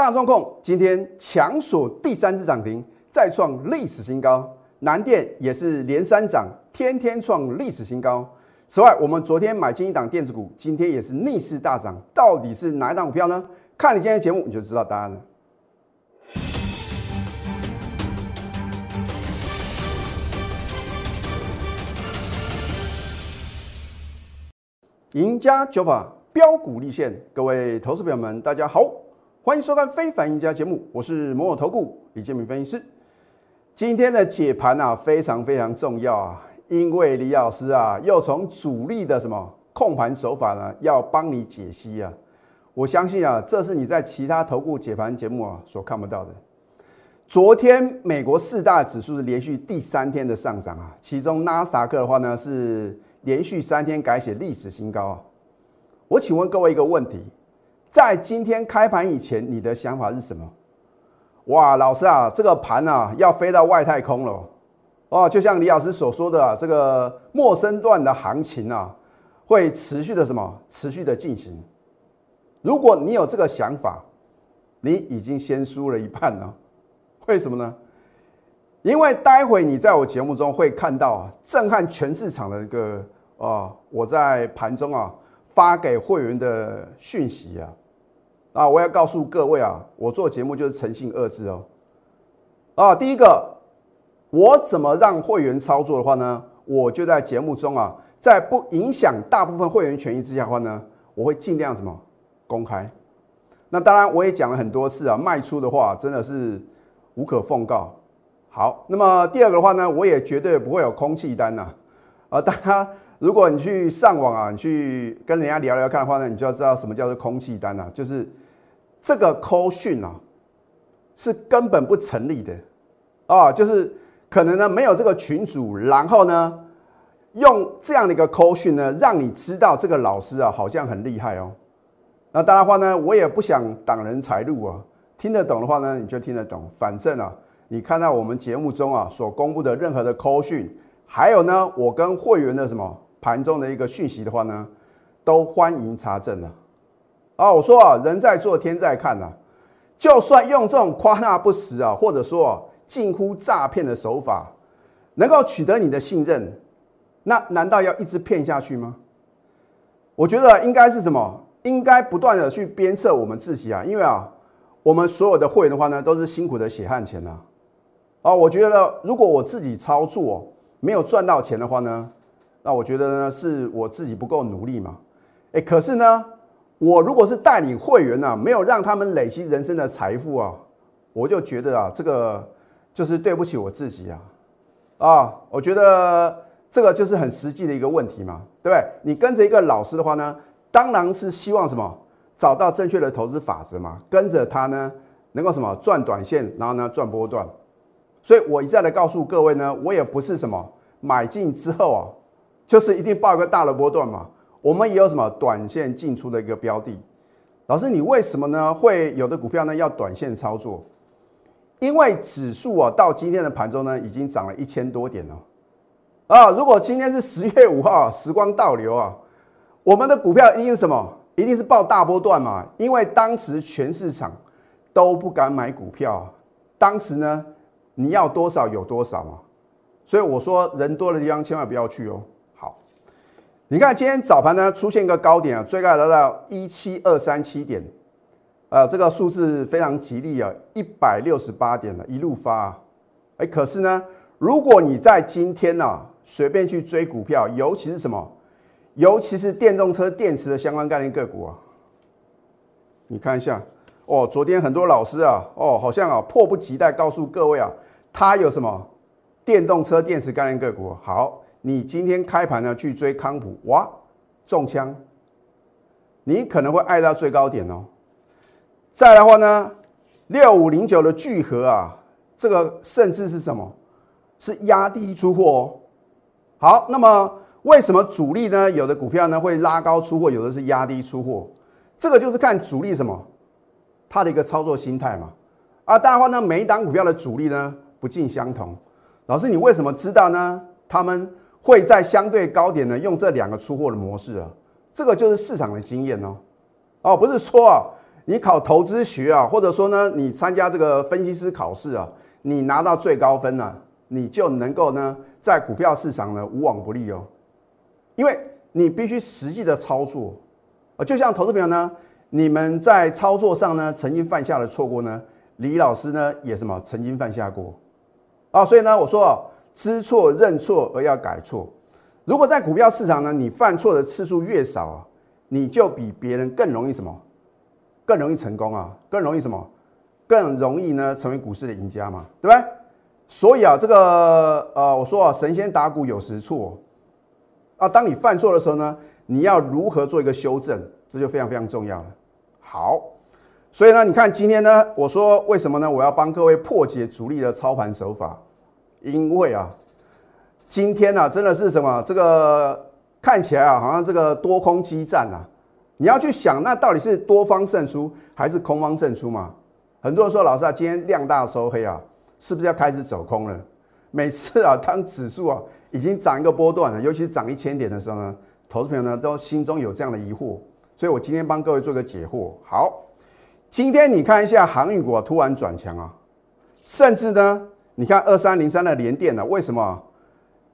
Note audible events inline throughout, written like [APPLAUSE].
大中控今天强锁第三次涨停，再创历史新高。南电也是连三涨，天天创历史新高。此外，我们昨天买进一档电子股，今天也是逆势大涨，到底是哪一档股票呢？看你今天的节目，你就知道答案了。赢家九法标股立现，各位投资朋友们，大家好，欢迎收看《非凡赢家》节目，我是摩尔投顾李建明分析师。今天的解盘啊，非常非常重要啊，因为李老师啊，又从主力的什么控盘手法呢，要帮你解析啊。我相信啊，这是你在其他投顾解盘节目啊所看不到的。昨天美国四大指数是连续第三天的上涨啊，其中纳斯达克的话呢是。连续三天改写历史新高啊！我请问各位一个问题，在今天开盘以前，你的想法是什么？哇，老师啊，这个盘啊要飞到外太空了哦！就像李老师所说的，啊这个陌生段的行情啊，会持续的什么？持续的进行。如果你有这个想法，你已经先输了一半了。为什么呢？因为待会你在我节目中会看到震撼全市场的一个啊，我在盘中啊发给会员的讯息啊，啊，我要告诉各位啊，我做节目就是诚信二字哦。啊，第一个，我怎么让会员操作的话呢？我就在节目中啊，在不影响大部分会员权益之下的话呢，我会尽量什么公开。那当然我也讲了很多次啊，卖出的话真的是无可奉告。好，那么第二个的话呢，我也绝对不会有空气单呐。啊，大家如果你去上网啊，你去跟人家聊聊看的话呢，你就要知道什么叫做空气单呐，就是这个 call 讯啊是根本不成立的啊，就是可能呢没有这个群主，然后呢用这样的一个扣讯呢，让你知道这个老师啊好像很厉害哦。那当然话呢，我也不想挡人财路啊，听得懂的话呢，你就听得懂，反正啊。你看到我们节目中啊所公布的任何的 call 讯，还有呢，我跟会员的什么盘中的一个讯息的话呢，都欢迎查证了。啊，我说啊，人在做天在看呐，就算用这种夸大不实啊，或者说近乎诈骗的手法，能够取得你的信任，那难道要一直骗下去吗？我觉得应该是什么？应该不断的去鞭策我们自己啊，因为啊，我们所有的会员的话呢，都是辛苦的血汗钱呐。啊，我觉得如果我自己操作没有赚到钱的话呢，那我觉得呢是我自己不够努力嘛。哎，可是呢，我如果是带领会员呢，没有让他们累积人生的财富啊，我就觉得啊，这个就是对不起我自己啊。啊，我觉得这个就是很实际的一个问题嘛，对不对？你跟着一个老师的话呢，当然是希望什么找到正确的投资法则嘛，跟着他呢能够什么赚短线，然后呢赚波段。所以我一再的告诉各位呢，我也不是什么买进之后啊，就是一定报一个大的波段嘛。我们也有什么短线进出的一个标的。老师，你为什么呢会有的股票呢要短线操作？因为指数啊到今天的盘中呢已经涨了一千多点了啊。如果今天是十月五号，时光倒流啊，我们的股票一定是什么？一定是报大波段嘛。因为当时全市场都不敢买股票，当时呢。你要多少有多少嘛，所以我说人多的地方千万不要去哦。你看今天早盘呢出现一个高点啊，最高达到一七二三七点，呃，这个数字非常吉利啊，一百六十八点了，一路发。哎，可是呢，如果你在今天呢随便去追股票，尤其是什么，尤其是电动车电池的相关概念个股啊，你看一下哦，昨天很多老师啊，哦，好像啊迫不及待告诉各位啊。它有什么电动车电池概念个股？好，你今天开盘呢去追康普，哇，中枪，你可能会爱到最高点哦。再来的话呢，六五零九的聚合啊，这个甚至是什么？是压低出货哦。好，那么为什么主力呢？有的股票呢会拉高出货，有的是压低出货，这个就是看主力什么，他的一个操作心态嘛。啊，当然话呢，每一档股票的主力呢。不尽相同，老师，你为什么知道呢？他们会在相对高点呢，用这两个出货的模式啊，这个就是市场的经验哦。哦，不是说啊，你考投资学啊，或者说呢，你参加这个分析师考试啊，你拿到最高分了，你就能够呢，在股票市场呢无往不利哦。因为你必须实际的操作啊，就像投资朋友呢，你们在操作上呢曾经犯下的错过呢，李老师呢也什么曾经犯下过啊，所以呢，我说啊，知错认错而要改错。如果在股票市场呢，你犯错的次数越少啊，你就比别人更容易什么？更容易成功啊，更容易什么？更容易呢成为股市的赢家嘛，对不对？所以啊，这个呃，我说啊，神仙打鼓有时错啊。当你犯错的时候呢，你要如何做一个修正？这就非常非常重要了。好，所以呢，你看今天呢，我说为什么呢？我要帮各位破解主力的操盘手法，因为啊，今天呢，真的是什么？这个看起来啊，好像这个多空激战啊。你要去想，那到底是多方胜出还是空方胜出嘛？很多人说，老师啊，今天量大收黑啊，是不是要开始走空了？每次啊，当指数啊已经涨一个波段了，尤其是涨一千点的时候呢，投资朋友呢都心中有这样的疑惑，所以我今天帮各位做个解惑。好，今天你看一下航运股啊突然转强啊，甚至呢，你看二三零三的联电呢，为什么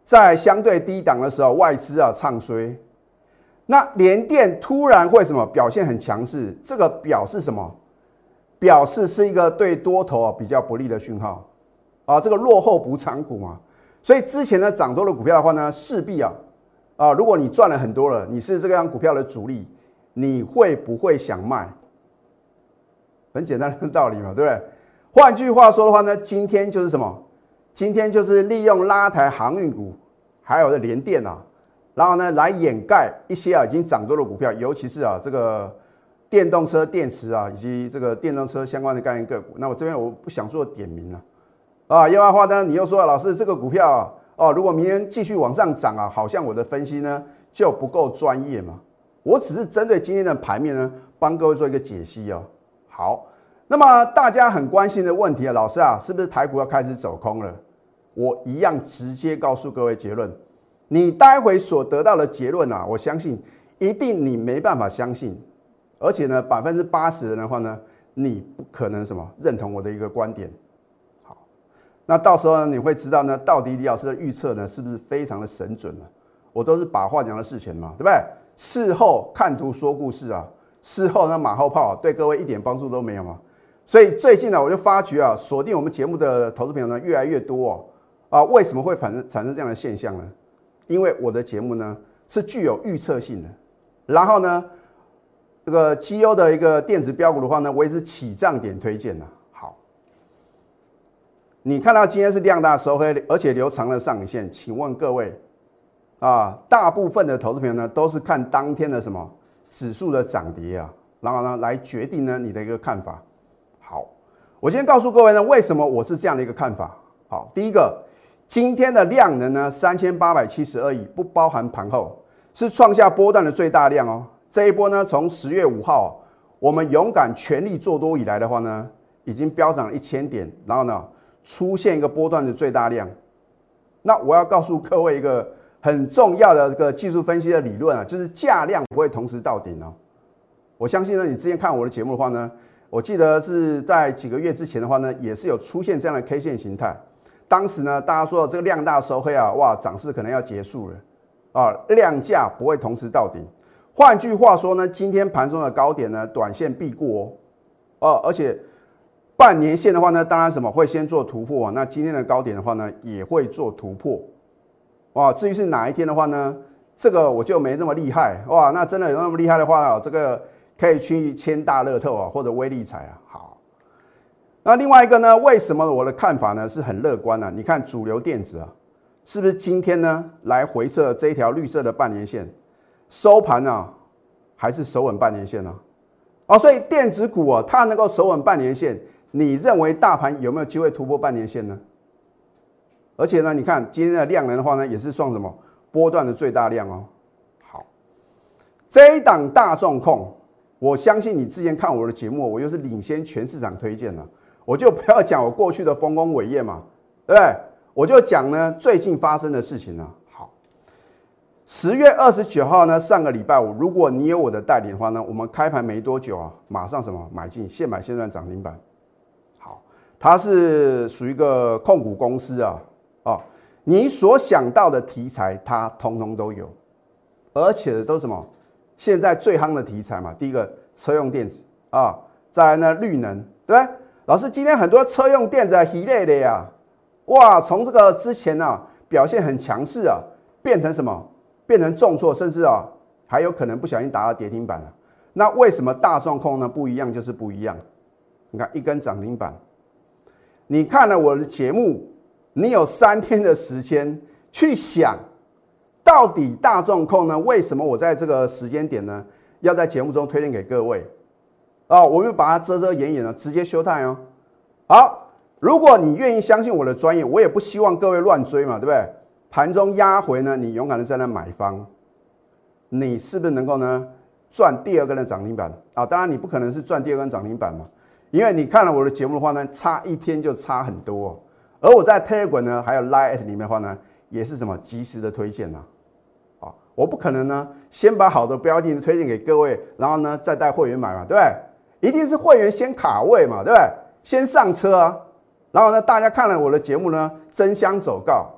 在相对低档的时候外资啊唱衰？那联电突然会什么表现很强势？这个表示什么？表示是一个对多头啊比较不利的讯号啊，这个落后补偿股嘛。所以之前呢涨多的股票的话呢，势必啊啊，如果你赚了很多了，你是这样股票的主力，你会不会想卖？很简单的道理嘛，对不对？换句话说的话呢，今天就是什么？今天就是利用拉抬航运股，还有的联电啊。然后呢，来掩盖一些啊已经涨多的股票，尤其是啊这个电动车电池啊，以及这个电动车相关的概念个股。那我这边我不想做点名了啊，要不然的话呢，你又说老师这个股票哦，如果明天继续往上涨啊，好像我的分析呢就不够专业嘛。我只是针对今天的盘面呢，帮各位做一个解析哦。好，那么大家很关心的问题啊，老师啊，是不是台股要开始走空了？我一样直接告诉各位结论。你待会所得到的结论啊，我相信一定你没办法相信，而且呢，百分之八十人的话呢，你不可能什么认同我的一个观点。好，那到时候呢，你会知道呢，到底李老师的预测呢，是不是非常的神准呢？我都是把话讲到事前嘛，对不对？事后看图说故事啊，事后呢马后炮，对各位一点帮助都没有嘛。所以最近呢，我就发觉啊，锁定我们节目的投资朋友呢越来越多哦。啊，为什么会产生产生这样的现象呢？因为我的节目呢是具有预测性的，然后呢，这个绩优的一个电子标股的话呢，我也是起涨点推荐的。好，你看到今天是量大收黑，而且留长了上影线，请问各位啊，大部分的投资朋友呢都是看当天的什么指数的涨跌啊，然后呢来决定呢你的一个看法。我今天告诉各位呢，为什么我是这样的一个看法。好，第一个。今天的量能呢，三千八百七十二亿，不包含盘后，是创下波段的最大量哦。这一波呢，从十月五号我们勇敢全力做多以来的话呢，已经飙涨了一千点，然后呢，出现一个波段的最大量。那我要告诉各位一个很重要的这个技术分析的理论啊，就是价量不会同时到顶哦。我相信呢，你之前看我的节目的话呢，我记得是在几个月之前的话呢，也是有出现这样的 K 线形态。当时呢，大家说这个量大收黑啊，哇，涨势可能要结束了啊，量价不会同时到顶。换句话说呢，今天盘中的高点呢，短线必过哦，而且半年线的话呢，当然什么会先做突破，那今天的高点的话呢，也会做突破哇。至于是哪一天的话呢，这个我就没那么厉害哇。那真的有那么厉害的话啊，这个可以去签大乐透啊，或者微利彩啊，好。那另外一个呢？为什么我的看法呢是很乐观呢？你看主流电子啊，是不是今天呢来回测这一条绿色的半年线，收盘呢还是守稳半年线呢？哦，所以电子股啊，它能够守稳半年线，你认为大盘有没有机会突破半年线呢？而且呢，你看今天的量能的话呢，也是算什么波段的最大量哦。好，这一档大众控，我相信你之前看我的节目，我又是领先全市场推荐了。我就不要讲我过去的丰功伟业嘛，对不对？我就讲呢最近发生的事情呢。好，十月二十九号呢，上个礼拜五，如果你有我的代理的话呢，我们开盘没多久啊，马上什么买进，现买现赚涨停板。好，它是属于一个控股公司啊，啊，你所想到的题材它通通都有，而且都什么？现在最夯的题材嘛，第一个车用电子啊，再来呢绿能，对不对？老师，今天很多车用电子一类的呀，哇，从这个之前呢表现很强势啊，变成什么？变成重挫，甚至啊，还有可能不小心打到跌停板了。那为什么大状况呢？不一样就是不一样。你看一根涨停板，你看了我的节目，你有三天的时间去想，到底大众控呢？为什么我在这个时间点呢，要在节目中推荐给各位？啊，我们把它遮遮掩掩的，直接休态哦。好，如果你愿意相信我的专业，我也不希望各位乱追嘛，对不对？盘中压回呢，你勇敢的在那买方，你是不是能够呢赚第二根的涨停板啊？当然你不可能是赚第二根涨停板嘛，因为你看了我的节目的话呢，差一天就差很多。而我在 Telegram 呢，还有 Line 里面的话呢，也是什么及时的推荐呐，我不可能呢先把好的标的推荐给各位，然后呢再带会员买嘛，对不对？一定是会员先卡位嘛，对不对？先上车啊，然后呢大家看了我的节目呢，争相走告。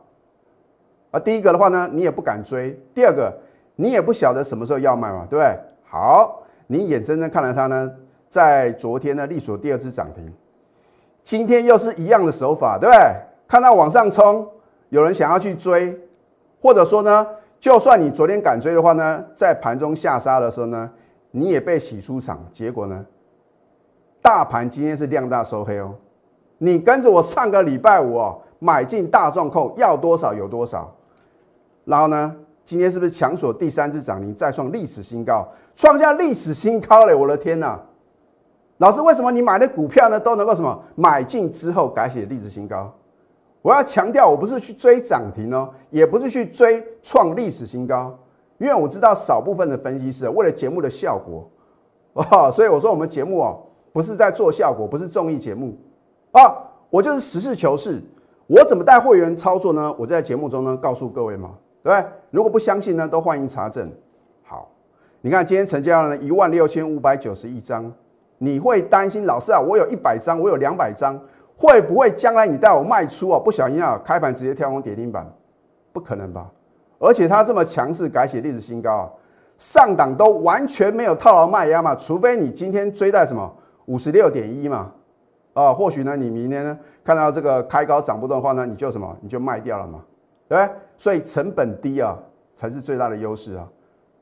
啊，第一个的话呢，你也不敢追；第二个，你也不晓得什么时候要卖嘛，对不对？好，你眼睁睁看着它呢，在昨天呢，力所第二次涨停，今天又是一样的手法，对不对？看到往上冲，有人想要去追，或者说呢，就算你昨天敢追的话呢，在盘中下杀的时候呢，你也被洗出场，结果呢，大盘今天是量大收黑哦，你跟着我上个礼拜五哦，买进大状控要多少有多少。然后呢？今天是不是强锁第三次涨停，再创历史新高，创下历史新高嘞！我的天呐！老师，为什么你买的股票呢都能够什么买进之后改写历史新高？我要强调，我不是去追涨停哦，也不是去追创历史新高，因为我知道少部分的分析师为了节目的效果啊，[LAUGHS] 所以我说我们节目哦不是在做效果，不是综艺节目啊，我就是实事求是。我怎么带会员操作呢？我在节目中呢告诉各位嘛。对不对？如果不相信呢，都欢迎查证。好，你看今天成交量呢一万六千五百九十一张，你会担心老师啊？我有一百张，我有两百张，会不会将来你带我卖出啊？不小心啊，开盘直接跳空跌停板，不可能吧？而且它这么强势，改写历史新高啊，上档都完全没有套牢卖压嘛，除非你今天追在什么五十六点一嘛，啊，或许呢你明天呢看到这个开高涨不动的话呢，你就什么你就卖掉了嘛。对不对？所以成本低啊，才是最大的优势啊。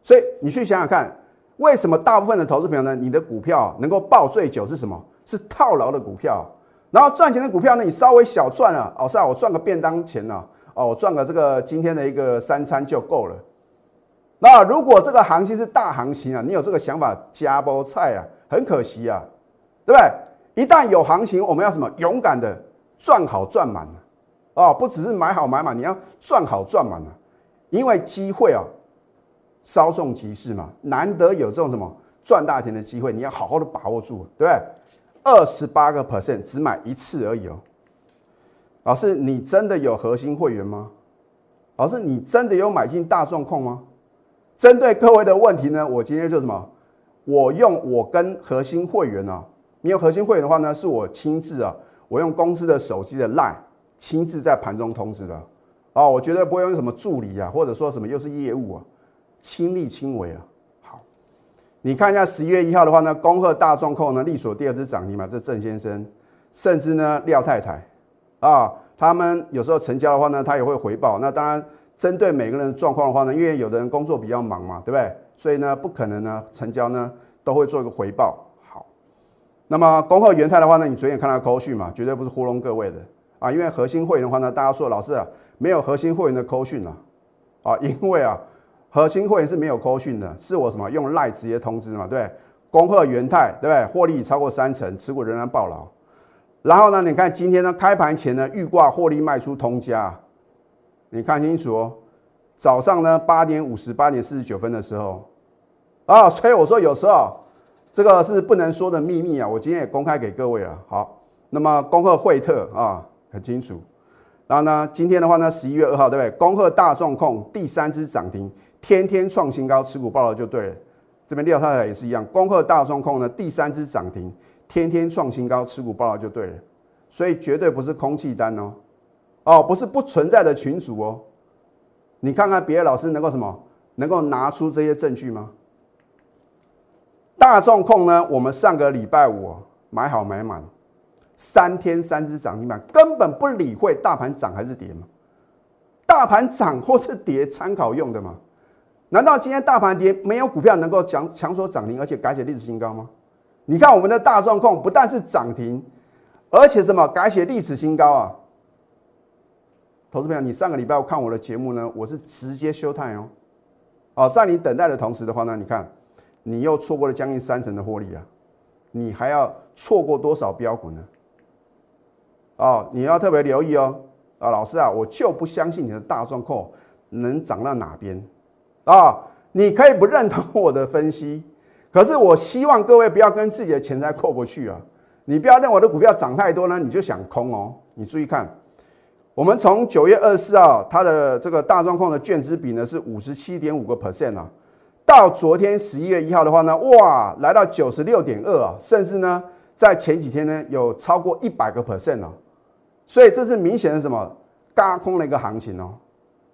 所以你去想想看，为什么大部分的投资朋友呢？你的股票能够抱最久是什么？是套牢的股票。然后赚钱的股票呢？你稍微小赚啊，哦是啊，我赚个便当钱呢，哦我赚个这个今天的一个三餐就够了。那如果这个行情是大行情啊，你有这个想法加包菜啊，很可惜啊，对不对？一旦有行情，我们要什么？勇敢的赚好赚满。哦，不只是买好买满，你要赚好赚满啊！因为机会啊，稍纵即逝嘛，难得有这种什么赚大钱的机会，你要好好的把握住，对不对？二十八个 percent 只买一次而已哦。老师，你真的有核心会员吗？老师，你真的有买进大状况吗？针对各位的问题呢，我今天就什么？我用我跟核心会员啊，你有核心会员的话呢，是我亲自啊，我用公司的手机的 line。亲自在盘中通知的，哦，我绝对不会用什么助理啊，或者说什么又是业务啊，亲力亲为啊。你看一下十一月一号的话呢，恭贺大壮控呢，力所第二只涨停嘛，这郑先生，甚至呢廖太太，啊，他们有时候成交的话呢，他也会回报。那当然，针对每个人状况的话呢，因为有的人工作比较忙嘛，对不对？所以呢，不可能呢成交呢都会做一个回报。好，那么恭贺元泰的话呢，你昨天看到扣讯嘛，绝对不是糊弄各位的。啊，因为核心会员的话呢，大家说老师啊，没有核心会员的扣讯啊，啊，因为啊，核心会员是没有扣讯的，是我什么用赖直接通知嘛，对恭贺元泰，对不对？获利超过三成，持股仍然爆牢。然后呢，你看今天呢，开盘前呢，预挂获利卖出通家，你看清楚哦。早上呢，八点五十八点四十九分的时候，啊，所以我说有时候这个是不能说的秘密啊，我今天也公开给各位了。好，那么恭贺惠特啊。很清楚，然后呢，今天的话呢，十一月二号，对不对？恭贺大众控第三只涨停，天天创新高，持股报了就对了。这边廖太太也是一样，恭贺大众控呢第三只涨停，天天创新高，持股报了就对了。所以绝对不是空气单哦，哦，不是不存在的群主哦。你看看别的老师能够什么，能够拿出这些证据吗？大众控呢，我们上个礼拜五买好买满，三天三只涨停板，根本不理会大盘涨还是跌嘛。大盘涨或是跌，参考用的嘛。难道今天大盘跌，没有股票能够强强所涨停，而且改写历史新高吗？你看我们的大状控不但是涨停，而且什么改写历史新高啊！投资朋友，你上个礼拜看我的节目呢，我是直接休态哦。哦，在你等待的同时的话呢，你看你又错过了将近三成的获利啊！你还要错过多少标股呢？哦，你要特别留意哦。啊，老师啊，我就不相信你的大状控能涨到哪边。啊，你可以不认同我的分析，可是我希望各位不要跟自己的钱财过不去啊！你不要认为我的股票涨太多呢，你就想空哦。你注意看，我们从九月二十四号它的这个大状况的券资比呢是五十七点五个 percent 啊，到昨天十一月一号的话呢，哇，来到九十六点二啊，甚至呢在前几天呢有超过一百个 percent 哦，所以这是明显的什么嘎空的一个行情哦，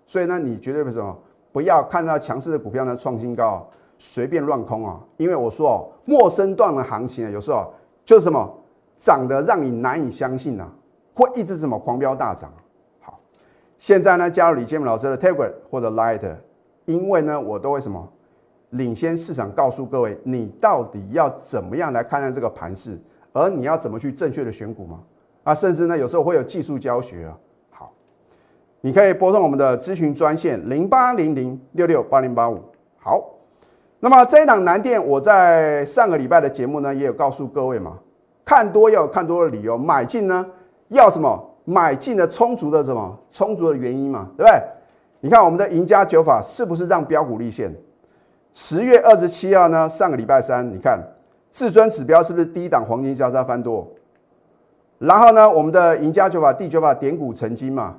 所以呢你绝对不什么。不要看到强势的股票呢创新高，随便乱空啊！因为我说哦，陌生段的行情啊，有时候就是什么涨得让你难以相信啊，会一直什么狂飙大涨。好，现在呢加入李建明老师的 Telegram 或者 Light，因为呢我都会什么领先市场，告诉各位你到底要怎么样来看待这个盘势，而你要怎么去正确的选股吗？啊，甚至呢有时候会有技术教学啊。你可以拨通我们的咨询专线零八零零六六八零八五。好，那么这一档南电，我在上个礼拜的节目呢，也有告诉各位嘛，看多要有看多的理由，买进呢要什么？买进的充足的什么？充足的原因嘛，对不对？你看我们的赢家九法是不是让标股立现？十月二十七号呢，上个礼拜三，你看至尊指标是不是低档黄金交叉翻多？然后呢，我们的赢家九法第九法点股成金嘛？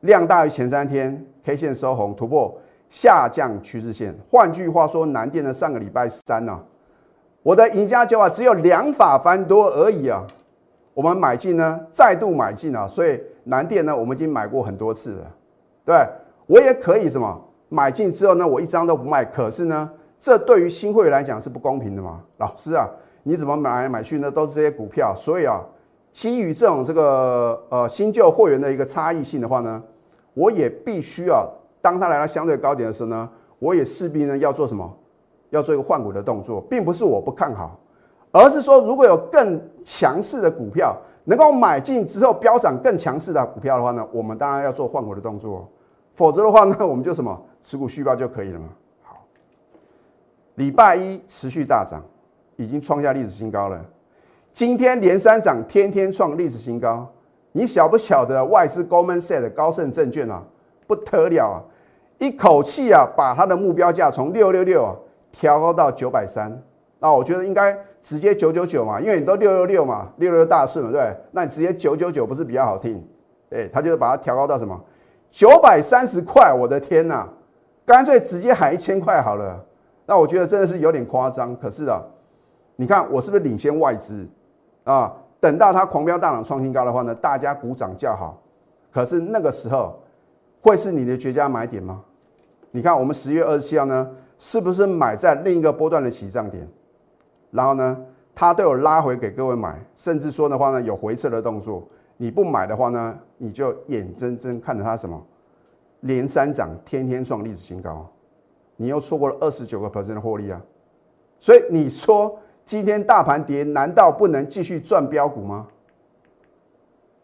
量大于前三天，K 线收红，突破下降趋势线。换句话说，南电的上个礼拜三呢，我的赢家九啊只有两法翻多而已啊。我们买进呢，再度买进啊，所以南电呢，我们已经买过很多次了。对，我也可以什么买进之后呢，我一张都不卖。可是呢，这对于新会员来讲是不公平的嘛？老师啊，你怎么买来买去呢？都是这些股票，所以啊。基于这种这个呃新旧货源的一个差异性的话呢，我也必须啊，当它来到相对高点的时候呢，我也势必呢要做什么？要做一个换股的动作，并不是我不看好，而是说如果有更强势的股票能够买进之后飙涨更强势的股票的话呢，我们当然要做换股的动作，否则的话呢，[LAUGHS] 我们就什么持股续报就可以了嘛。好，礼拜一持续大涨，已经创下历史新高了。今天连三涨，天天创历史新高。你晓不晓得外资 Goldman Sachs 高盛证券啊，不得了啊，一口气啊把它的目标价从六六六啊调高到九百三。那我觉得应该直接九九九嘛，因为你都六六六嘛，六六大顺嘛，对那你直接九九九不是比较好听？哎，他就是把它调高到什么九百三十块？我的天呐，干脆直接喊一千块好了。那我觉得真的是有点夸张。可是啊，你看我是不是领先外资？啊，等到它狂飙大涨创新高的话呢，大家鼓掌叫好。可是那个时候会是你的绝佳买点吗？你看我们十月二十七号呢，是不是买在另一个波段的起涨点？然后呢，它都有拉回给各位买，甚至说的话呢，有回撤的动作。你不买的话呢，你就眼睁睁看着它什么连三涨，天天创历史新高，你又错过了二十九个 percent 的获利啊！所以你说。今天大盘跌，难道不能继续赚标股吗？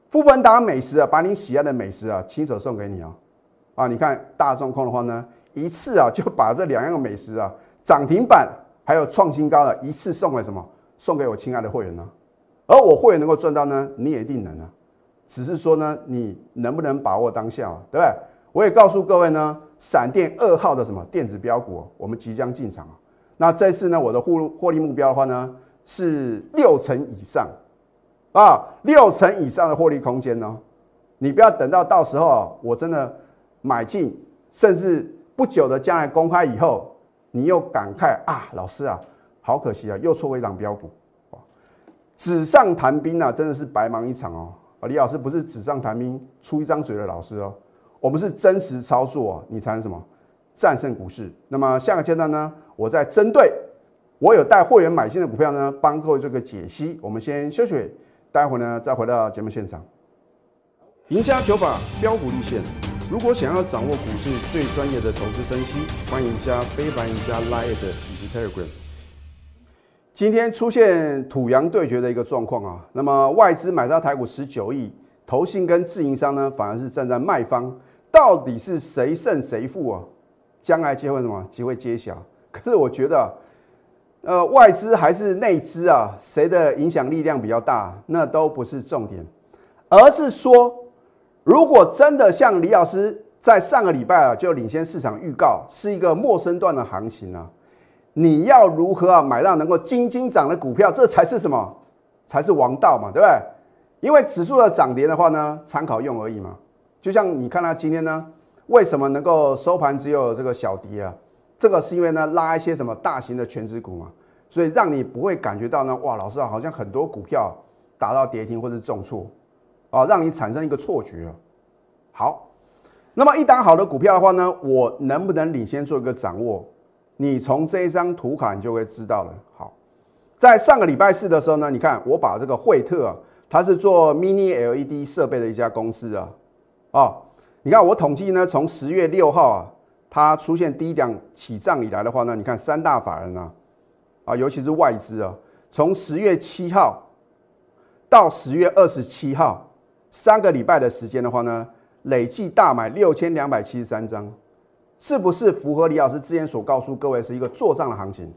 富本达美食啊，把你喜爱的美食啊，亲手送给你啊！啊，你看大状况的话呢，一次啊 [LAUGHS] 就把这两样美食啊，涨停板还有创新高的一次送给什么？送给我亲爱的会员呢？而我会员能够赚到呢，你也一定能啊！只是说呢，你能不能把握当下，对不对？我也告诉各位呢，闪电二号的什么电子标股，我们即将进场啊！那这次呢，我的获获利目标的话呢，是六成以上，啊，六成以上的获利空间呢，你不要等到到时候我真的买进，甚至不久的将来公开以后，你又感慨啊，老师啊，好可惜啊，又错过一档标股。纸上谈兵啊，真的是白忙一场哦。啊，李老师不是纸上谈兵出一张嘴的老师哦，我们是真实操作，你才能什么战胜股市。那么下个阶段呢，我再针对我有带会员买进的股票呢，帮各位做个解析。我们先休息，待会呢再回到节目现场。赢家九法标股立线，如果想要掌握股市最专业的投资分析，欢迎加非凡、赢家 Line 以及 Telegram。今天出现土洋对决的一个状况啊，那么外资买到台股十九亿，投信跟自营商呢反而是站在卖方，到底是谁胜谁负啊？将来机会什么机会揭晓。[LAUGHS] 可是我觉得，呃，外资还是内资啊，谁的影响力量比较大，那都不是重点，而是说，如果真的像李老师在上个礼拜啊就领先市场预告，是一个陌生段的行情啊。你要如何啊买到能够金金涨的股票？这才是什么？才是王道嘛，对不对？因为指数的涨跌的话呢，参考用而已嘛。就像你看它今天呢，为什么能够收盘只有这个小跌啊？这个是因为呢拉一些什么大型的全值股嘛，所以让你不会感觉到呢，哇，老师啊，好像很多股票达到跌停或者重挫啊，让你产生一个错觉。好，那么一档好的股票的话呢，我能不能领先做一个掌握？你从这一张图卡，你就会知道了。好，在上个礼拜四的时候呢，你看我把这个惠特啊，它是做 Mini LED 设备的一家公司啊，啊，你看我统计呢，从十月六号啊，它出现低点起涨以来的话呢，你看三大法人啊，啊，尤其是外资啊，从十月七号到十月二十七号三个礼拜的时间的话呢，累计大买六千两百七十三张。是不是符合李老师之前所告诉各位是一个做账的行情？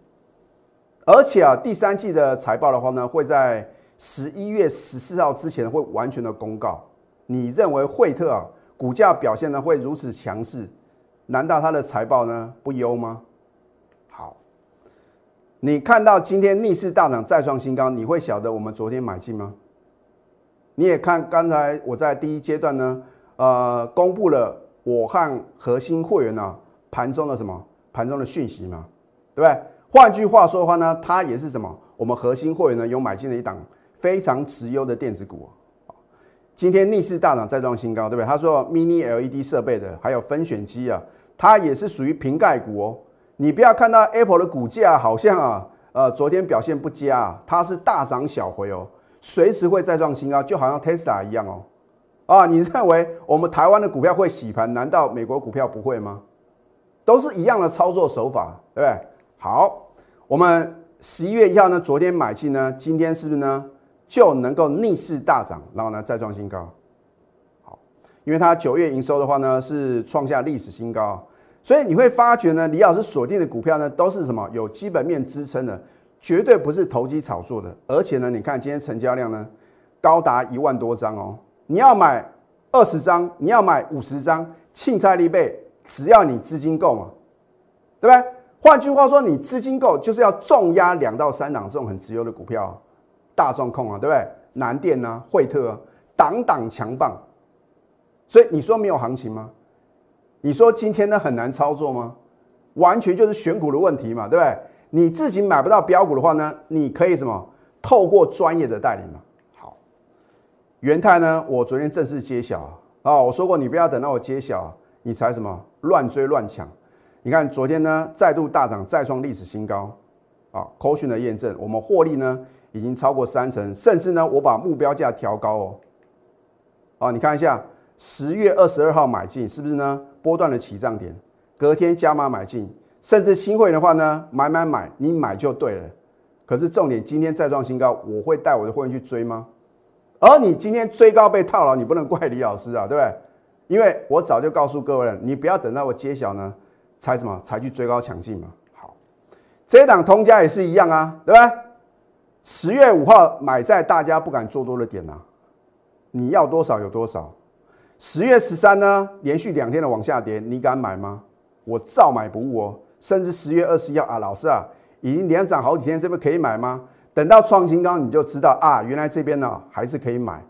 而且啊，第三季的财报的话呢，会在十一月十四号之前会完全的公告。你认为惠特啊股价表现呢会如此强势？难道它的财报呢不优吗？好，你看到今天逆势大涨再创新高，你会晓得我们昨天买进吗？你也看刚才我在第一阶段呢，呃，公布了。我和核心会员呢，盘中的什么？盘中的讯息嘛，对不对？换句话说的话呢，它也是什么？我们核心会员呢有买进了一档非常持优的电子股今天逆势大涨再创新高，对不对？他说 Mini LED 设备的，还有分选机啊，它也是属于瓶盖股哦。你不要看到 Apple 的股价好像啊，呃，昨天表现不佳，它是大涨小回哦，随时会再创新高，就好像 Tesla 一样哦。啊，你认为我们台湾的股票会洗盘？难道美国股票不会吗？都是一样的操作手法，对不对？好，我们十一月一号呢，昨天买进呢，今天是不是呢就能够逆势大涨，然后呢再创新高？好，因为它九月营收的话呢是创下历史新高，所以你会发觉呢，李老师锁定的股票呢都是什么有基本面支撑的，绝对不是投机炒作的，而且呢，你看今天成交量呢高达一万多张哦。你要买二十张，你要买五十张，庆菜利倍，只要你资金够嘛，对不对？换句话说，你资金够，就是要重压两到三档这种很直优的股票，大状控啊，对不对？南电啊，惠特啊，档档强棒。所以你说没有行情吗？你说今天呢很难操作吗？完全就是选股的问题嘛，对不对？你自己买不到标股的话呢，你可以什么？透过专业的代理嘛。好元泰呢？我昨天正式揭晓啊！我说过，你不要等到我揭晓，你才什么乱追乱抢。你看昨天呢，再度大涨，再创历史新高啊 c o 的验证，我们获利呢已经超过三成，甚至呢，我把目标价调高哦。啊，你看一下，十月二十二号买进，是不是呢？波段的起涨点，隔天加码买进，甚至新会的话呢，买买买，你买就对了。可是重点，今天再创新高，我会带我的会员去追吗？而你今天追高被套牢，你不能怪李老师啊，对不对？因为我早就告诉各位了，你不要等到我揭晓呢，才什么才去追高抢进嘛。好，这档通家也是一样啊，对吧？十月五号买在大家不敢做多的点呐，你要多少有多少。十月十三呢，连续两天的往下跌，你敢买吗？我照买不误哦。甚至十月二十一号啊，老师啊，已经连涨好几天，这边可以买吗？等到创新高，你就知道啊，原来这边呢还是可以买，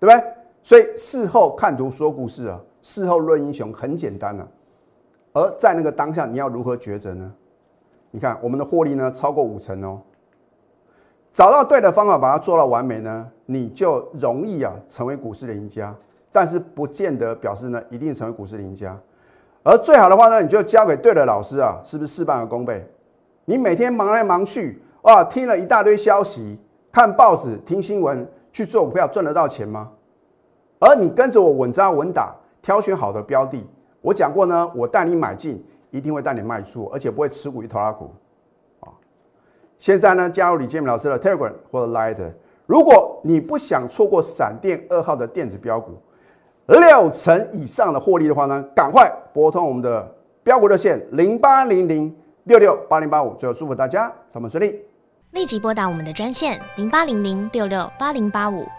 对不对？所以事后看图说故事啊，事后论英雄很简单啊。而在那个当下，你要如何抉择呢？你看我们的获利呢，超过五成哦。找到对的方法，把它做到完美呢，你就容易啊成为股市的赢家。但是不见得表示呢一定成为股市的赢家。而最好的话呢，你就交给对的老师啊，是不是事半功倍？你每天忙来忙去，哇，听了一大堆消息，看报纸、听新闻去做股票，赚得到钱吗？而你跟着我稳扎稳打，挑选好的标的，我讲过呢，我带你买进，一定会带你卖出，而且不会持股一头拉股。啊现在呢，加入李建明老师的 Telegram 或者 Light。如果你不想错过闪电二号的电子标股六成以上的获利的话呢，赶快拨通我们的标股热线零八零零六六八零八五。最后祝福大家上班顺利，立即拨打我们的专线零八零零六六八零八五